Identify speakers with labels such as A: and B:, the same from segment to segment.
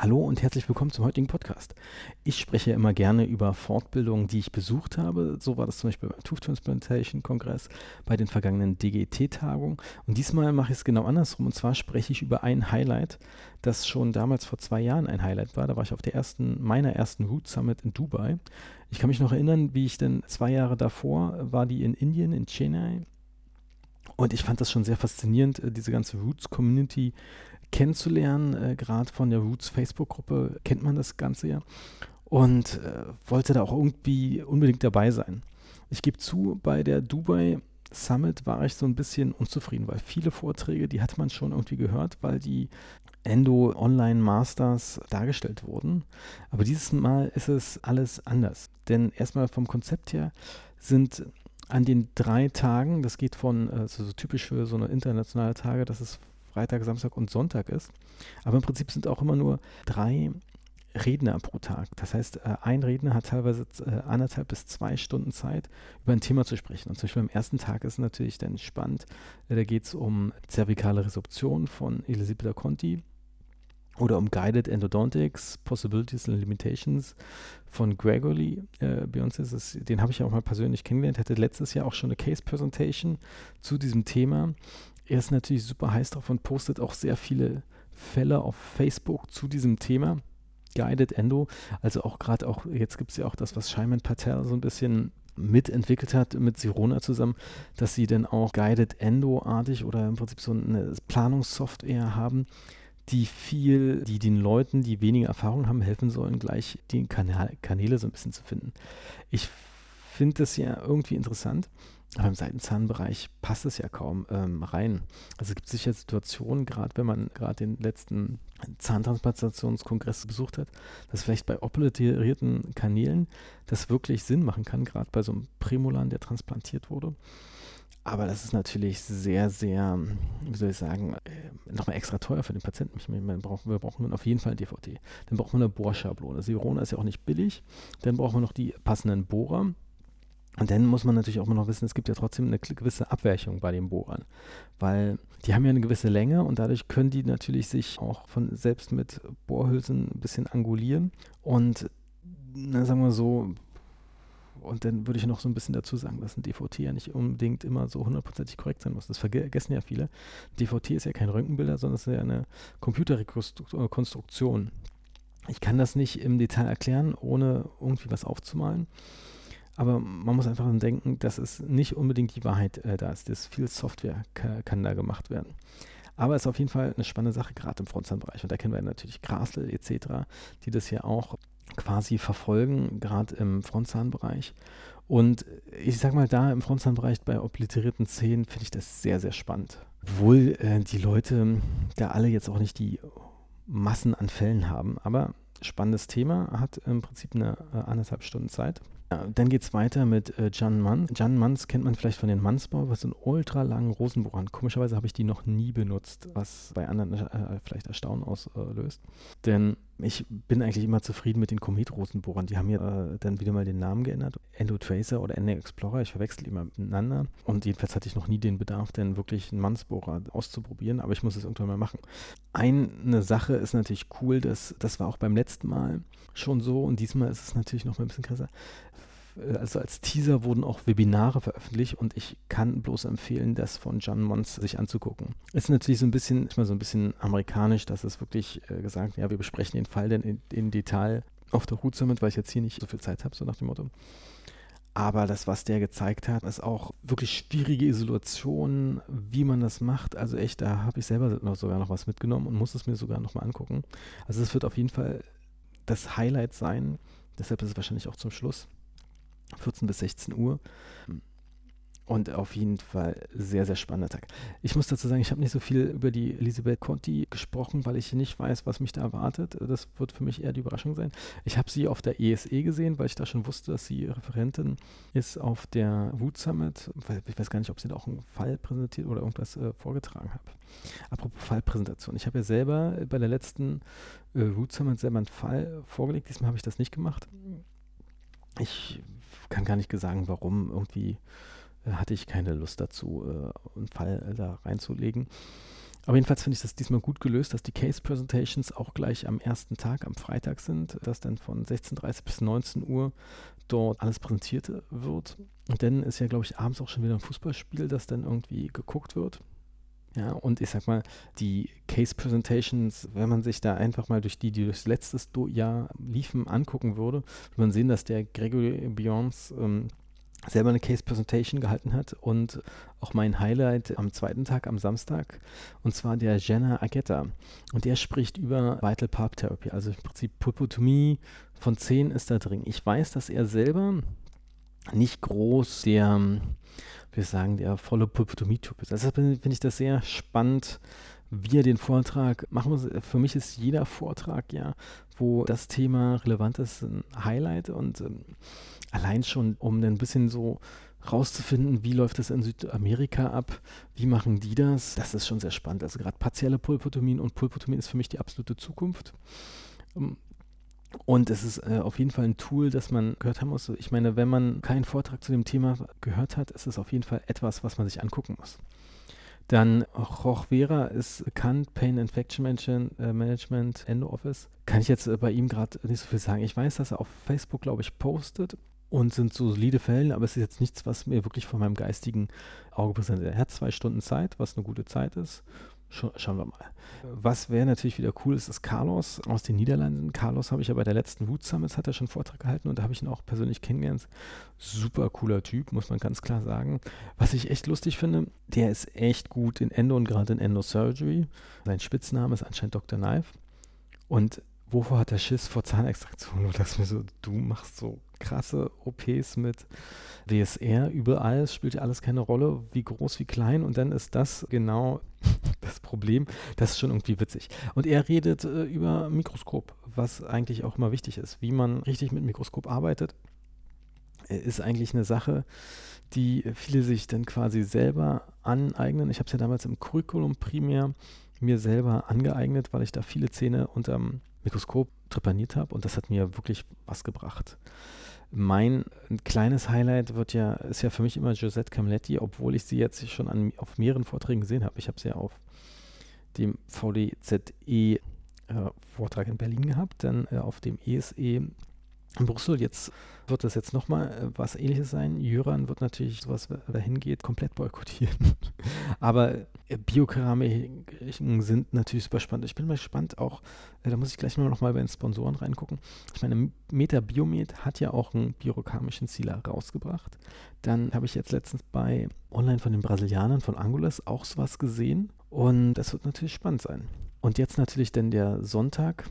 A: Hallo und herzlich willkommen zum heutigen Podcast. Ich spreche immer gerne über Fortbildungen, die ich besucht habe. So war das zum Beispiel beim Tooth Transplantation Kongress, bei den vergangenen DGT-Tagungen. Und diesmal mache ich es genau andersrum. Und zwar spreche ich über ein Highlight, das schon damals vor zwei Jahren ein Highlight war. Da war ich auf der ersten, meiner ersten Root Summit in Dubai. Ich kann mich noch erinnern, wie ich denn zwei Jahre davor war die in Indien, in Chennai. Und ich fand das schon sehr faszinierend, äh, diese ganze Roots-Community kennenzulernen. Äh, Gerade von der Roots Facebook-Gruppe kennt man das Ganze ja. Und äh, wollte da auch irgendwie unbedingt dabei sein. Ich gebe zu, bei der Dubai Summit war ich so ein bisschen unzufrieden, weil viele Vorträge, die hat man schon irgendwie gehört, weil die Endo Online Masters dargestellt wurden. Aber dieses Mal ist es alles anders. Denn erstmal vom Konzept her sind an den drei Tagen, das geht von, also so typisch für so eine internationale Tage, dass es Freitag, Samstag und Sonntag ist. Aber im Prinzip sind auch immer nur drei Redner pro Tag. Das heißt, äh, ein Redner hat teilweise äh, anderthalb bis zwei Stunden Zeit, über ein Thema zu sprechen. Und zum Beispiel am ersten Tag ist natürlich dann spannend, äh, da geht es um zervikale Resorption von Elisabetta Conti oder um Guided Endodontics, Possibilities and Limitations von Gregory äh, Beyoncé. Es, den habe ich auch mal persönlich kennengelernt, hatte letztes Jahr auch schon eine Case Presentation zu diesem Thema er ist natürlich super heiß drauf und postet auch sehr viele Fälle auf Facebook zu diesem Thema. Guided Endo, also auch gerade auch, jetzt gibt es ja auch das, was Shaiman Patel so ein bisschen mitentwickelt hat mit Sirona zusammen, dass sie dann auch Guided Endo-artig oder im Prinzip so eine Planungssoftware haben, die viel, die den Leuten, die weniger Erfahrung haben, helfen sollen, gleich die Kanäle so ein bisschen zu finden. Ich finde das ja irgendwie interessant. Aber im Seitenzahnbereich passt es ja kaum ähm, rein. Also es gibt sicher Situationen, gerade wenn man gerade den letzten Zahntransplantationskongress besucht hat, dass vielleicht bei operierten Kanälen das wirklich Sinn machen kann, gerade bei so einem Prämolan, der transplantiert wurde. Aber das ist natürlich sehr, sehr, wie soll ich sagen, äh, nochmal extra teuer für den Patienten. Ich meine, brauchen, wir brauchen auf jeden Fall ein DVD. Dann braucht man eine Bohrschablone. Sirona ist ja auch nicht billig. Dann brauchen wir noch die passenden Bohrer. Und dann muss man natürlich auch immer noch wissen, es gibt ja trotzdem eine gewisse Abweichung bei den Bohrern, weil die haben ja eine gewisse Länge und dadurch können die natürlich sich auch von selbst mit Bohrhülsen ein bisschen angulieren. Und na, sagen wir so, und dann würde ich noch so ein bisschen dazu sagen, dass ein DVT ja nicht unbedingt immer so hundertprozentig korrekt sein muss. Das vergessen ja viele. DVT ist ja kein Röntgenbilder, sondern es ist ja eine Computerrekonstruktion. Ich kann das nicht im Detail erklären, ohne irgendwie was aufzumalen. Aber man muss einfach denken, dass es nicht unbedingt die Wahrheit äh, da ist. Das viel Software kann, da gemacht werden. Aber es ist auf jeden Fall eine spannende Sache, gerade im Frontzahnbereich. Und da kennen wir natürlich Grasl etc., die das hier auch quasi verfolgen, gerade im Frontzahnbereich. Und ich sag mal, da im Frontzahnbereich bei obliterierten Zähnen finde ich das sehr, sehr spannend. Obwohl äh, die Leute da alle jetzt auch nicht die Massen an Fällen haben. Aber spannendes Thema, hat im Prinzip eine äh, anderthalb Stunden Zeit. Ja, dann geht es weiter mit äh, Jan Manns. Jan Manns kennt man vielleicht von den Mannsbau, was sind ultra langen Rosenbohrern. Komischerweise habe ich die noch nie benutzt, was bei anderen äh, vielleicht Erstaunen auslöst. Denn ich bin eigentlich immer zufrieden mit den Komet-Rosenbohrern. Die haben ja äh, dann wieder mal den Namen geändert. Endotracer oder Endo Explorer, ich verwechsel immer miteinander. Und jedenfalls hatte ich noch nie den Bedarf, denn wirklich einen Mannsbohrer auszuprobieren, aber ich muss es irgendwann mal machen. Eine Sache ist natürlich cool, dass, das war auch beim letzten Mal schon so und diesmal ist es natürlich noch mal ein bisschen krasser also als Teaser wurden auch Webinare veröffentlicht und ich kann bloß empfehlen, das von John Mons sich anzugucken. Es ist natürlich so ein bisschen, mal so ein bisschen amerikanisch, dass es wirklich äh, gesagt, ja, wir besprechen den Fall denn in, in Detail auf der Hut Summit, weil ich jetzt hier nicht so viel Zeit habe, so nach dem Motto. Aber das, was der gezeigt hat, ist auch wirklich schwierige Isolation, wie man das macht. Also echt, da habe ich selber noch sogar noch was mitgenommen und muss es mir sogar nochmal angucken. Also es wird auf jeden Fall das Highlight sein. Deshalb ist es wahrscheinlich auch zum Schluss. 14 bis 16 Uhr. Und auf jeden Fall sehr, sehr spannender Tag. Ich muss dazu sagen, ich habe nicht so viel über die Elisabeth Conti gesprochen, weil ich nicht weiß, was mich da erwartet. Das wird für mich eher die Überraschung sein. Ich habe sie auf der ESE e gesehen, weil ich da schon wusste, dass sie Referentin ist auf der Wood Summit. Ich weiß gar nicht, ob sie da auch einen Fall präsentiert oder irgendwas äh, vorgetragen hat. Apropos Fallpräsentation. Ich habe ja selber bei der letzten äh, Wood Summit selber einen Fall vorgelegt. Diesmal habe ich das nicht gemacht. Ich kann gar nicht sagen, warum. Irgendwie äh, hatte ich keine Lust dazu, äh, einen Fall äh, da reinzulegen. Aber jedenfalls finde ich das diesmal gut gelöst, dass die Case Presentations auch gleich am ersten Tag, am Freitag sind, dass dann von 16.30 bis 19 Uhr dort alles präsentiert wird. Und dann ist ja, glaube ich, abends auch schon wieder ein Fußballspiel, das dann irgendwie geguckt wird. Ja, und ich sag mal, die Case Presentations, wenn man sich da einfach mal durch die, die durchs letzte Jahr liefen, angucken würde, würde man sehen, dass der Gregory Beyonds ähm, selber eine Case Presentation gehalten hat und auch mein Highlight am zweiten Tag, am Samstag, und zwar der Jenna Agetta. Und der spricht über Vital Pulp Therapy, also im Prinzip Pulpotomie von 10 ist da drin. Ich weiß, dass er selber nicht groß der, wir sagen, der volle Pulpotomie-Typ ist. Deshalb finde ich das sehr spannend, wie er den Vortrag machen muss. Für mich ist jeder Vortrag ja, wo das Thema relevant ist, ein Highlight und ähm, allein schon, um ein bisschen so rauszufinden, wie läuft das in Südamerika ab, wie machen die das, das ist schon sehr spannend. Also gerade partielle Pulpotomien und Pulpotomie ist für mich die absolute Zukunft. Und es ist äh, auf jeden Fall ein Tool, das man gehört haben muss. Ich meine, wenn man keinen Vortrag zu dem Thema gehört hat, ist es auf jeden Fall etwas, was man sich angucken muss. Dann Rochvera ist bekannt, Pain Infection Management, äh, Management Endo Office. Kann ich jetzt äh, bei ihm gerade nicht so viel sagen. Ich weiß, dass er auf Facebook, glaube ich, postet und sind so solide Fälle, aber es ist jetzt nichts, was mir wirklich von meinem geistigen Auge präsentiert. Er hat zwei Stunden Zeit, was eine gute Zeit ist. Scha schauen wir mal. Was wäre natürlich wieder cool ist, ist Carlos aus den Niederlanden. Carlos habe ich ja bei der letzten Wood Summits, hat er schon einen Vortrag gehalten und da habe ich ihn auch persönlich kennengelernt. Super cooler Typ, muss man ganz klar sagen. Was ich echt lustig finde, der ist echt gut in Endo und gerade in Endosurgery. Sein Spitzname ist anscheinend Dr. Knife. Und wovor hat er Schiss vor Zahnextraktion? Und das mir so, du machst so krasse OPs mit DSR überall, es spielt ja alles keine Rolle, wie groß, wie klein und dann ist das genau das Problem. Das ist schon irgendwie witzig. Und er redet äh, über Mikroskop, was eigentlich auch immer wichtig ist. Wie man richtig mit Mikroskop arbeitet, äh, ist eigentlich eine Sache, die viele sich dann quasi selber aneignen. Ich habe es ja damals im Curriculum primär mir selber angeeignet, weil ich da viele Zähne unterm Mikroskop trepaniert habe und das hat mir wirklich was gebracht. Mein kleines Highlight wird ja, ist ja für mich immer Josette Camletti, obwohl ich sie jetzt schon an, auf mehreren Vorträgen gesehen habe. Ich habe sie ja auf dem VDZE äh, in Berlin gehabt, dann äh, auf dem ESE in Brüssel. Jetzt wird das jetzt nochmal äh, was ähnliches sein. Jöran wird natürlich wer dahin geht, komplett boykottieren. Aber äh, Biokeramiken sind natürlich super spannend. Ich bin mal gespannt auch, äh, da muss ich gleich mal nochmal bei den Sponsoren reingucken. Ich meine, Meta Biomed hat ja auch einen biokeramischen Sealer rausgebracht. Dann habe ich jetzt letztens bei online von den Brasilianern von Angulas auch sowas gesehen. Und das wird natürlich spannend sein. Und jetzt natürlich dann der Sonntag,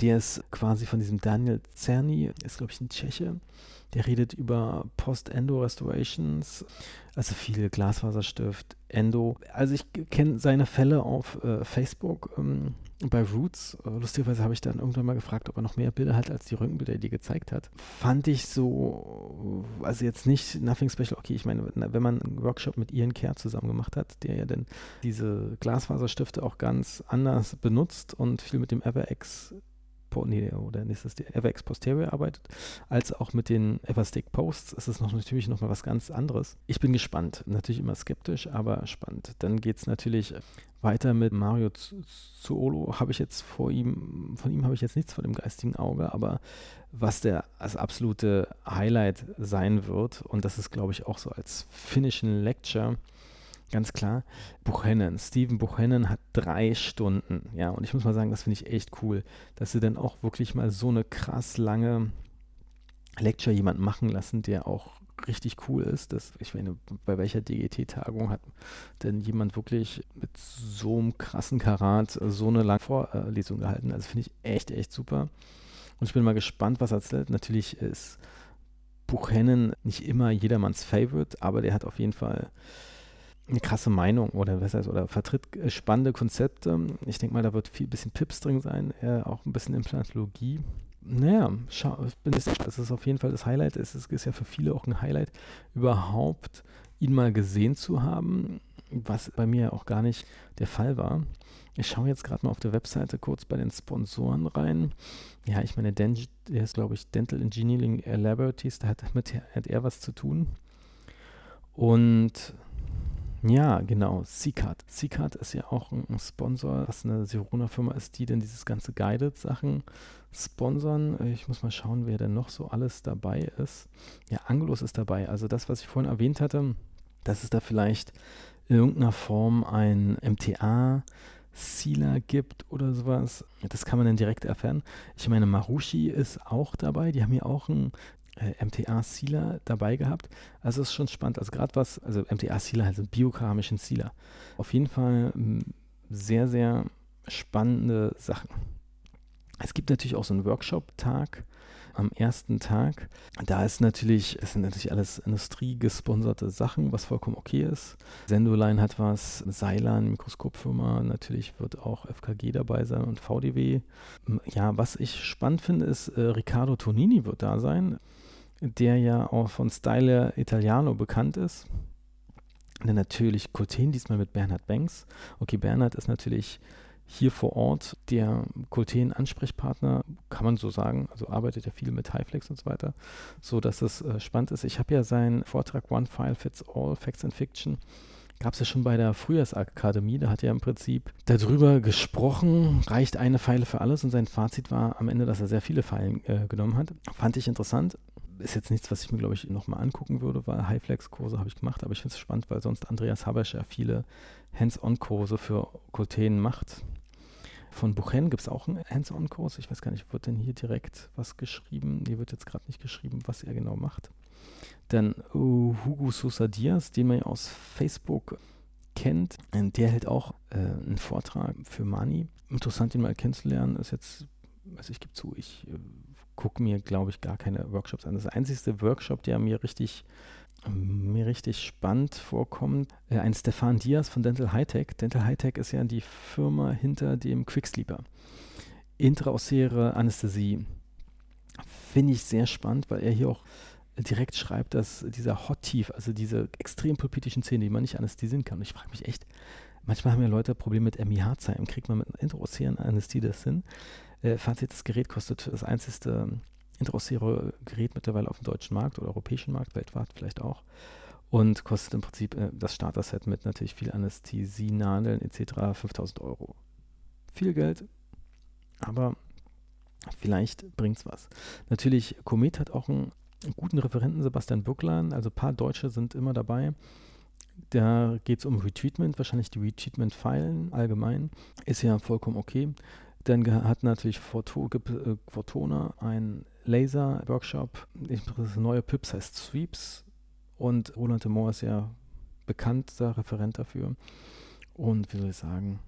A: der ist quasi von diesem Daniel Czerny, ist glaube ich ein Tscheche. Der redet über Post-Endo-Restorations, also viel Glasfaserstift, Endo. Also ich kenne seine Fälle auf äh, Facebook ähm, bei Roots. Äh, lustigerweise habe ich dann irgendwann mal gefragt, ob er noch mehr Bilder hat als die Röntgenbilder, die er gezeigt hat. Fand ich so, also jetzt nicht nothing special. Okay, ich meine, wenn man einen Workshop mit Ian Kerr zusammen gemacht hat, der ja dann diese Glasfaserstifte auch ganz anders benutzt und viel mit dem EverX nee, oder ist das der EverX Posterior arbeitet, als auch mit den Everstick Posts ist es noch natürlich nochmal was ganz anderes. Ich bin gespannt, natürlich immer skeptisch, aber spannend. Dann geht es natürlich weiter mit Mario Zuolo. Habe ich jetzt vor ihm, von ihm habe ich jetzt nichts von dem geistigen Auge, aber was der als absolute Highlight sein wird, und das ist, glaube ich, auch so als finnischen Lecture, Ganz klar. Buchanan, Steven Buchanan hat drei Stunden. Ja, und ich muss mal sagen, das finde ich echt cool, dass sie dann auch wirklich mal so eine krass lange Lecture jemand machen lassen, der auch richtig cool ist. Das, ich meine, bei welcher DGT-Tagung hat denn jemand wirklich mit so einem krassen Karat so eine lange Vorlesung gehalten? Also finde ich echt, echt super. Und ich bin mal gespannt, was er erzählt. Natürlich ist Buchanan nicht immer jedermanns Favorite, aber der hat auf jeden Fall eine krasse Meinung oder was heißt, oder vertritt äh, spannende Konzepte. Ich denke mal, da wird viel bisschen Pips drin sein, äh, auch ein bisschen Implantologie. Naja, schau, bin das ist auf jeden Fall das Highlight. Es ist, ist ja für viele auch ein Highlight, überhaupt ihn mal gesehen zu haben, was bei mir auch gar nicht der Fall war. Ich schaue jetzt gerade mal auf der Webseite kurz bei den Sponsoren rein. Ja, ich meine, der ist, glaube ich, Dental Engineering Laboratories, da hat, mit, hat er was zu tun. Und Ja, genau. Seacard. Seacard ist ja auch ein Sponsor, was eine Sirona-Firma ist, die denn dieses ganze Guided-Sachen sponsern. Ich muss mal schauen, wer denn noch so alles dabei ist. Ja, Angelus ist dabei. Also das, was ich vorhin erwähnt hatte, dass es da vielleicht in irgendeiner Form ein MTA Sealer gibt oder sowas. Das kann man dann direkt erfahren. Ich meine, Marushi ist auch dabei. Die haben hier auch einen äh, MTA-Sealer dabei gehabt. Also ist schon spannend. Also gerade was, also MTA-Sealer, also biokeramischen Sealer. Auf jeden Fall sehr, sehr spannende Sachen. Es gibt natürlich auch so einen Workshop-Tag am ersten Tag. Da ist natürlich, es sind natürlich alles industriegesponserte Sachen, was vollkommen okay ist. Sendoline hat was, Seilan, Mikroskopfirma, natürlich wird auch FKG dabei sein und VDW. Ja, was ich spannend finde, ist, äh, Riccardo Tonini wird da sein, der ja auch von Style Italiano bekannt ist. Dann natürlich Cotin, diesmal mit Bernhard Banks. Okay, Bernhard ist natürlich hier vor Ort der Colten-Ansprechpartner, kann man so sagen, also arbeitet ja viel mit Highflex und so weiter, so dass es äh, spannend ist. Ich habe ja seinen Vortrag One File Fits All, Facts and Fiction, gab es ja schon bei der Frühjahrsakademie, da hat er im Prinzip darüber gesprochen, reicht eine Pfeile für alles und sein Fazit war am Ende, dass er sehr viele Pfeilen äh, genommen hat. Fand ich interessant. Ist jetzt nichts, was ich mir, glaube ich, nochmal angucken würde, weil Highflex-Kurse habe ich gemacht, aber ich finde es spannend, weil sonst Andreas Habesch ja viele Hands-on-Kurse für Colten macht. Von Buchen gibt es auch einen Hands-on-Kurs. Ich weiß gar nicht, wird denn hier direkt was geschrieben? Hier wird jetzt gerade nicht geschrieben, was er genau macht. Dann uh, Hugo Sosa Diaz, den man ja aus Facebook kennt, der hält auch äh, einen Vortrag für Mani. Interessant, ihn mal kennenzulernen, ist jetzt, also ich gebe zu, ich äh, gucke mir, glaube ich, gar keine Workshops an. Das einzige Workshop, der mir richtig mir richtig spannend vorkommt, äh, ein Stefan Diaz von Dental Hightech. Dental Hightech ist ja die Firma hinter dem Quicksleeper. Intraosäre Anästhesie. Finde ich sehr spannend, weil er hier auch direkt schreibt, dass dieser Hot Teeth, also diese extrem pulpitischen Zähne, die man nicht anästhesieren kann. Und ich frage mich echt, manchmal haben ja Leute Probleme mit MIH-Zeilen. Kriegt man mit intraosären Anästhesie das hin? Äh, Fazit, das Gerät kostet das einzige intraosäre Gerät mittlerweile auf dem deutschen Markt oder europäischen Markt, weltweit vielleicht auch. Und kostet im Prinzip äh, das Starter-Set mit natürlich viel Anästhesie, Nadeln etc. 5000 Euro. Viel Geld, aber vielleicht bringt es was. Natürlich, Komet hat auch einen, einen guten Referenten, Sebastian Bücklein, also ein paar Deutsche sind immer dabei. Da geht es um Retreatment, wahrscheinlich die Retreatment-Pfeilen allgemein. Ist ja vollkommen okay. Dann hat natürlich äh, Fortuna ein Laser-Workshop. Das neue Pips heißt Sweeps und Roland de Moor ist ja bekannter Referent dafür. Und wie soll ich sagen,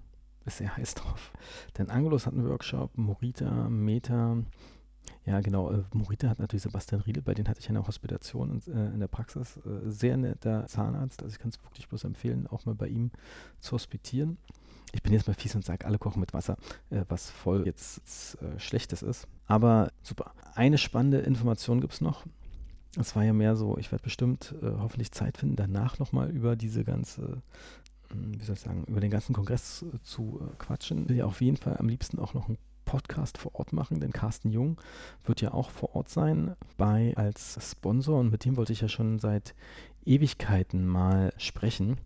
A: ist sehr heiß drauf. Denn Angelus hat einen Workshop, Morita, Meta. Ja, genau. Äh, Morita hat natürlich Sebastian Riedel, bei denen hatte ich eine Hospitation in, äh, in der Praxis. Äh, sehr netter Zahnarzt, also ich kann es wirklich bloß empfehlen, auch mal bei ihm zu hospitieren ich bin jetzt mal fies und sage, alle kochen mit Wasser, äh, was voll jetzt äh, Schlechtes ist. Aber super. Eine spannende Information gibt es noch. Es war ja mehr so, ich werde bestimmt äh, hoffentlich Zeit finden, danach nochmal über diese ganze, hm, wie soll ich sagen, über den ganzen Kongress äh, zu äh, quatschen. Ich will ja auf jeden Fall am liebsten auch noch einen Podcast vor Ort machen, denn Carsten Jung wird ja auch vor Ort sein bei als Sponsor und mit dem wollte ich ja schon seit Ewigkeiten mal sprechen.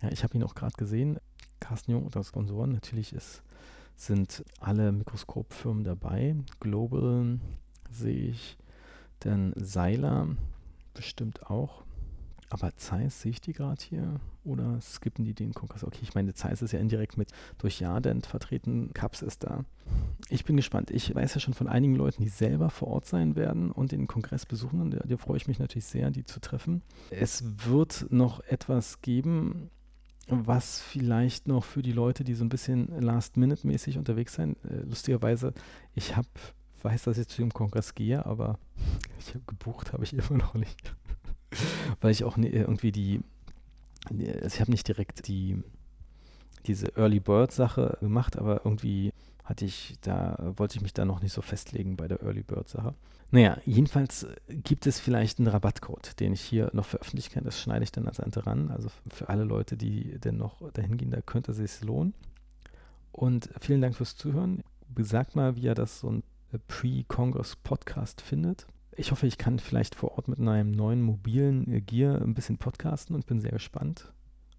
A: Ja, ich habe ihn auch gerade gesehen. Carsten Jung unter Sponsoren. Natürlich ist, sind alle Mikroskopfirmen dabei. Global sehe ich. Dann Seiler bestimmt auch. Aber Zeiss sehe ich die gerade hier? Oder skippen die den Kongress? Okay, ich meine, Zeiss ist ja indirekt mit durch Jadent vertreten. Caps ist da. Ich bin gespannt. Ich weiß ja schon von einigen Leuten, die selber vor Ort sein werden und den Kongress besuchen. Und da, da freue ich mich natürlich sehr, die zu treffen. Es wird noch etwas geben, was vielleicht noch für die Leute, die so ein bisschen Last-Minute-mäßig unterwegs sind, äh, lustigerweise, ich habe, weiß, dass ich zu dem Kongress gehe, aber ich habe gebucht, habe ich immer noch nicht. Weil ich auch ne, irgendwie die, also ich habe nicht direkt die, diese Early Bird Sache gemacht, aber irgendwie hatte ich da, wollte ich mich da noch nicht so festlegen bei der Early Bird Sache. Naja, jedenfalls gibt es vielleicht einen Rabattcode, den ich hier noch veröffentlichen kann. Das schneide ich dann als Ente ran. Also für alle Leute, die denn noch dahin gehen, da könnte es sich lohnen. Und vielen Dank fürs Zuhören. Sagt mal, wie ihr das so ein Pre-Congress-Podcast findet. Ich hoffe, ich kann vielleicht vor Ort mit einem neuen mobilen Gear ein bisschen podcasten und bin sehr gespannt.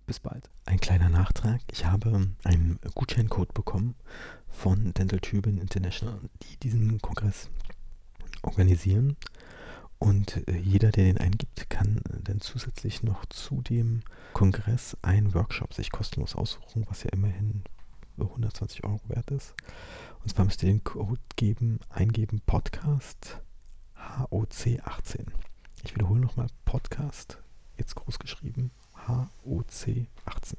A: bis bald. Ein kleiner Nachtrag. Ich habe einen Gutscheincode bekommen von Dental Tübingen International, die diesen Kongress organisieren. Und äh, jeder, der den eingibt, kann äh, dann zusätzlich noch zu dem Kongress einen Workshop sich kostenlos aussuchen, was ja immerhin 120 Euro wert ist. Und zwar müsst ihr den Code geben, eingeben Podcast HOC18. Ich wiederhole nochmal Podcast, jetzt groß geschrieben, HOC18.